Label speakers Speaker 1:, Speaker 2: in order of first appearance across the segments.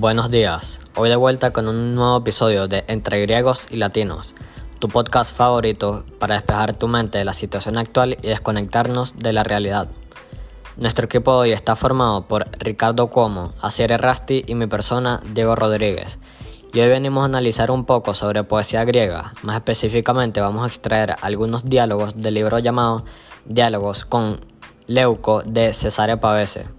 Speaker 1: Buenos días, hoy de vuelta con un nuevo episodio de Entre Griegos y Latinos, tu podcast favorito para despejar tu mente de la situación actual y desconectarnos de la realidad. Nuestro equipo hoy está formado por Ricardo Cuomo, Asier Rasti y mi persona, Diego Rodríguez. Y hoy venimos a analizar un poco sobre poesía griega, más específicamente vamos a extraer algunos diálogos del libro llamado Diálogos con Leuco de Cesare Pavese.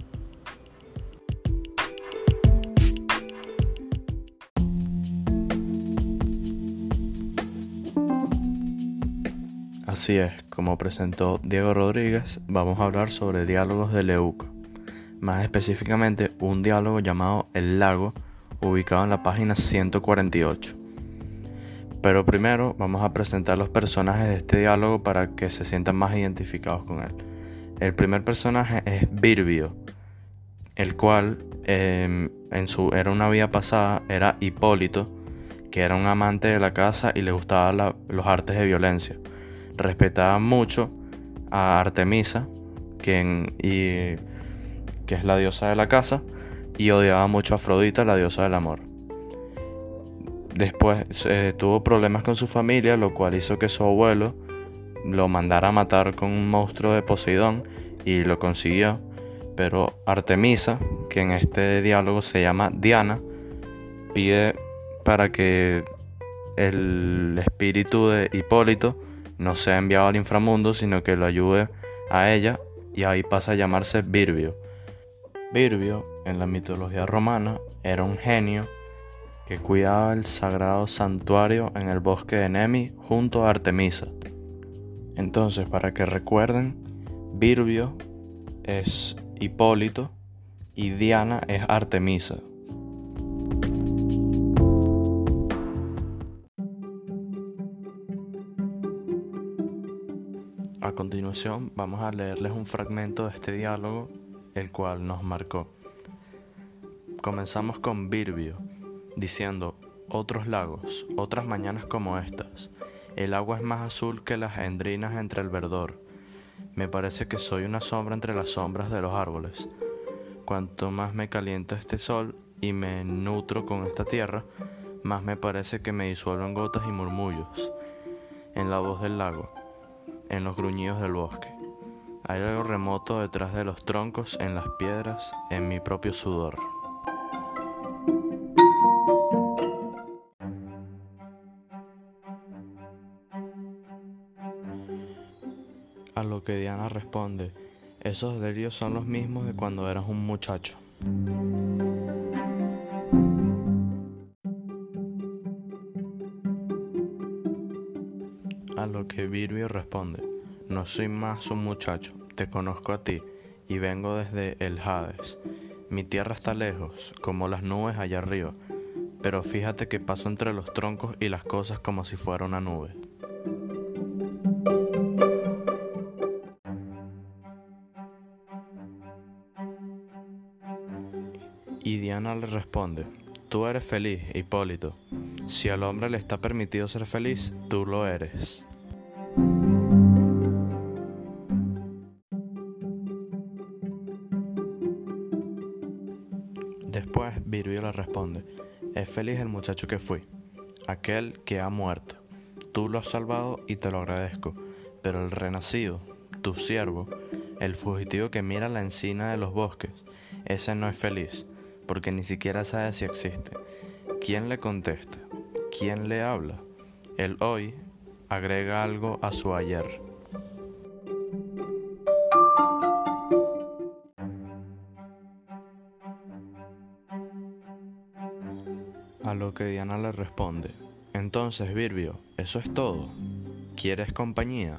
Speaker 2: Así es, como presentó Diego Rodríguez, vamos a hablar sobre diálogos de Leuco, más específicamente un diálogo llamado El lago, ubicado en la página 148. Pero primero vamos a presentar los personajes de este diálogo para que se sientan más identificados con él. El primer personaje es Virbio, el cual em, en su, era una vida pasada era Hipólito, que era un amante de la casa y le gustaban los artes de violencia respetaba mucho a Artemisa, quien, y, que es la diosa de la casa, y odiaba mucho a Afrodita, la diosa del amor. Después eh, tuvo problemas con su familia, lo cual hizo que su abuelo lo mandara a matar con un monstruo de Poseidón y lo consiguió. Pero Artemisa, que en este diálogo se llama Diana, pide para que el espíritu de Hipólito no sea enviado al inframundo, sino que lo ayude a ella y ahí pasa a llamarse Virbio. Virbio, en la mitología romana, era un genio que cuidaba el sagrado santuario en el bosque de Nemi junto a Artemisa. Entonces, para que recuerden, Virbio es Hipólito y Diana es Artemisa. Continuación vamos a leerles un fragmento de este diálogo, el cual nos marcó. Comenzamos con Virbio, diciendo, otros lagos, otras mañanas como estas. El agua es más azul que las endrinas entre el verdor. Me parece que soy una sombra entre las sombras de los árboles. Cuanto más me calienta este sol y me nutro con esta tierra, más me parece que me disuelvo en gotas y murmullos. En la voz del lago en los gruñidos del bosque. Hay algo remoto detrás de los troncos, en las piedras, en mi propio sudor. A lo que Diana responde, esos delirios son los mismos de cuando eras un muchacho. Que Virbio responde, no soy más un muchacho, te conozco a ti y vengo desde el Hades. Mi tierra está lejos, como las nubes allá arriba, pero fíjate que paso entre los troncos y las cosas como si fuera una nube. Y Diana le responde, tú eres feliz, Hipólito. Si al hombre le está permitido ser feliz, tú lo eres. Le responde, es feliz el muchacho que fui, aquel que ha muerto. Tú lo has salvado y te lo agradezco, pero el renacido, tu siervo, el fugitivo que mira la encina de los bosques, ese no es feliz, porque ni siquiera sabe si existe. ¿Quién le contesta? ¿Quién le habla? El hoy agrega algo a su ayer. Lo que Diana le responde, entonces Virbio, eso es todo. ¿Quieres compañía?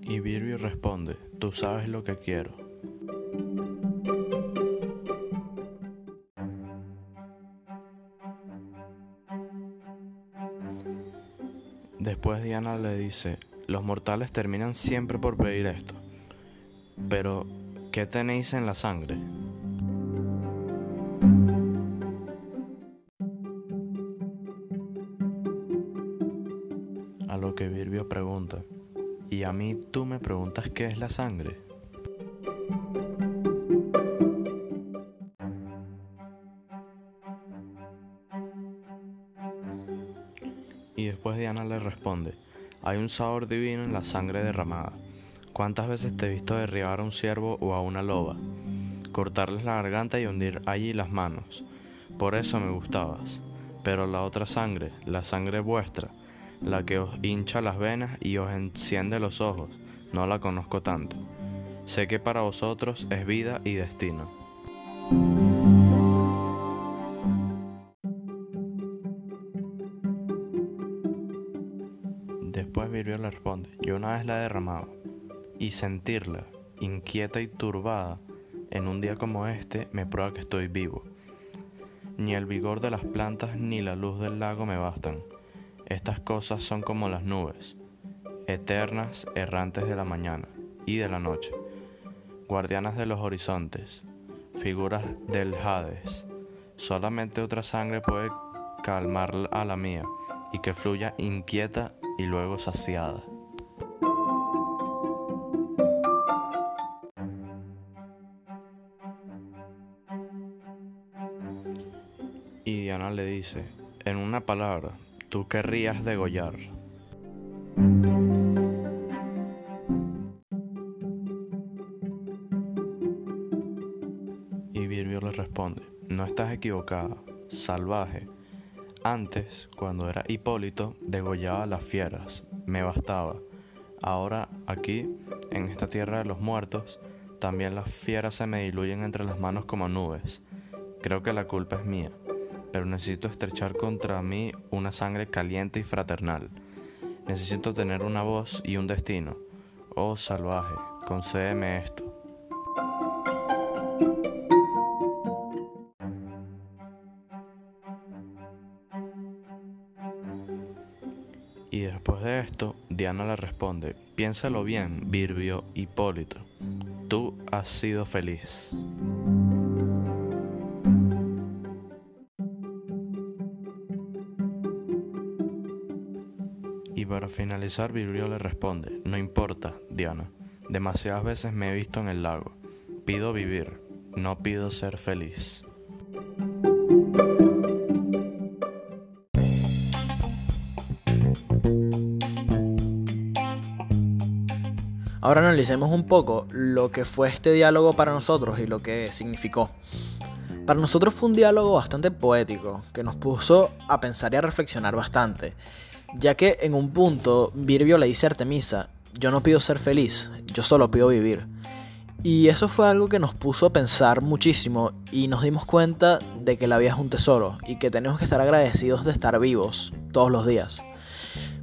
Speaker 2: Y Virbio responde, tú sabes lo que quiero. Después Diana le dice, los mortales terminan siempre por pedir esto. Pero, ¿qué tenéis en la sangre? A lo que Virbio pregunta, Y a mí tú me preguntas qué es la sangre. Y después Diana le responde, hay un sabor divino en la sangre derramada. ¿Cuántas veces te he visto derribar a un ciervo o a una loba? Cortarles la garganta y hundir allí las manos. Por eso me gustabas. Pero la otra sangre, la sangre vuestra, la que os hincha las venas y os enciende los ojos, no la conozco tanto. Sé que para vosotros es vida y destino. Después Virbio le responde, yo una vez la he derramado, y sentirla, inquieta y turbada, en un día como este, me prueba que estoy vivo. Ni el vigor de las plantas ni la luz del lago me bastan. Estas cosas son como las nubes, eternas, errantes de la mañana y de la noche, guardianas de los horizontes, figuras del Hades. Solamente otra sangre puede calmar a la mía y que fluya inquieta y luego saciada. Dice, en una palabra, tú querrías degollar. Y Virbio le responde, no estás equivocada, salvaje. Antes, cuando era Hipólito, degollaba a las fieras, me bastaba. Ahora, aquí, en esta tierra de los muertos, también las fieras se me diluyen entre las manos como nubes. Creo que la culpa es mía, pero necesito estrechar contra mí una sangre caliente y fraternal. Necesito tener una voz y un destino. Oh salvaje, concédeme esto. Y después de esto, Diana le responde, piénsalo bien, Virbio Hipólito, tú has sido feliz. Y para finalizar, Virbio le responde, no importa, Diana, demasiadas veces me he visto en el lago, pido vivir, no pido ser feliz.
Speaker 3: Ahora analicemos un poco lo que fue este diálogo para nosotros y lo que significó. Para nosotros fue un diálogo bastante poético, que nos puso a pensar y a reflexionar bastante, ya que en un punto Virbio le dice a Artemisa, yo no pido ser feliz, yo solo pido vivir. Y eso fue algo que nos puso a pensar muchísimo y nos dimos cuenta de que la vida es un tesoro y que tenemos que estar agradecidos de estar vivos todos los días.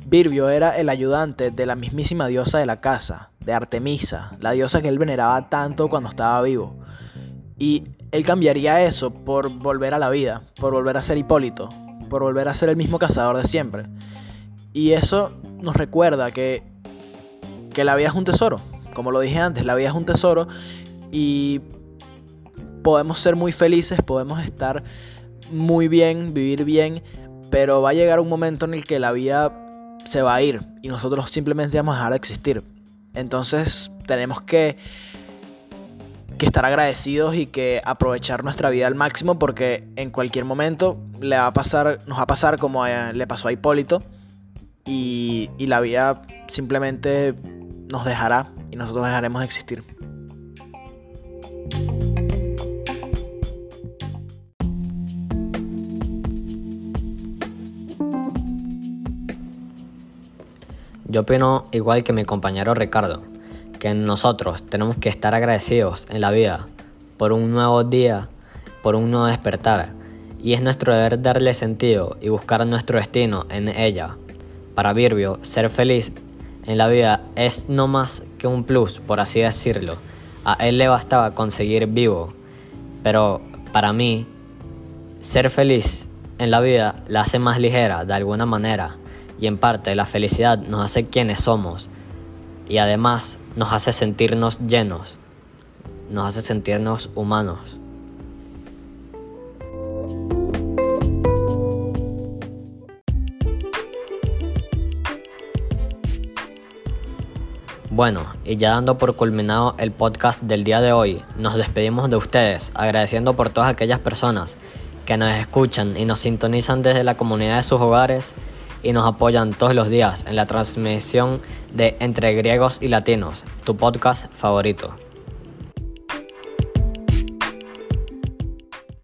Speaker 3: Virbio era el ayudante de la mismísima diosa de la casa, de Artemisa, la diosa que él veneraba tanto cuando estaba vivo. Y él cambiaría eso por volver a la vida, por volver a ser Hipólito, por volver a ser el mismo cazador de siempre. Y eso nos recuerda que, que la vida es un tesoro. Como lo dije antes, la vida es un tesoro y podemos ser muy felices, podemos estar muy bien, vivir bien, pero va a llegar un momento en el que la vida se va a ir y nosotros simplemente vamos a dejar de existir. Entonces tenemos que, que estar agradecidos y que aprovechar nuestra vida al máximo porque en cualquier momento le va a pasar, nos va a pasar como le pasó a Hipólito y, la vida simplemente nos dejará y nosotros dejaremos de existir.
Speaker 1: Yo opino igual que mi compañero Ricardo, que nosotros tenemos que estar agradecidos en la vida por un nuevo día, por un nuevo despertar, y es nuestro deber darle sentido y buscar nuestro destino en ella. Para Virbio, ser feliz en la vida es no más que un plus, por así decirlo. A él le bastaba conseguir vivo, pero para mí, ser feliz en la vida la hace más ligera de alguna manera y en parte la felicidad nos hace quienes somos y además nos hace sentirnos llenos, nos hace sentirnos humanos. Bueno, y ya dando por culminado el podcast del día de hoy, nos despedimos de ustedes, agradeciendo por todas aquellas personas que nos escuchan y nos sintonizan desde la comunidad de sus hogares y nos apoyan todos los días en la transmisión de Entre Griegos y Latinos, tu podcast favorito.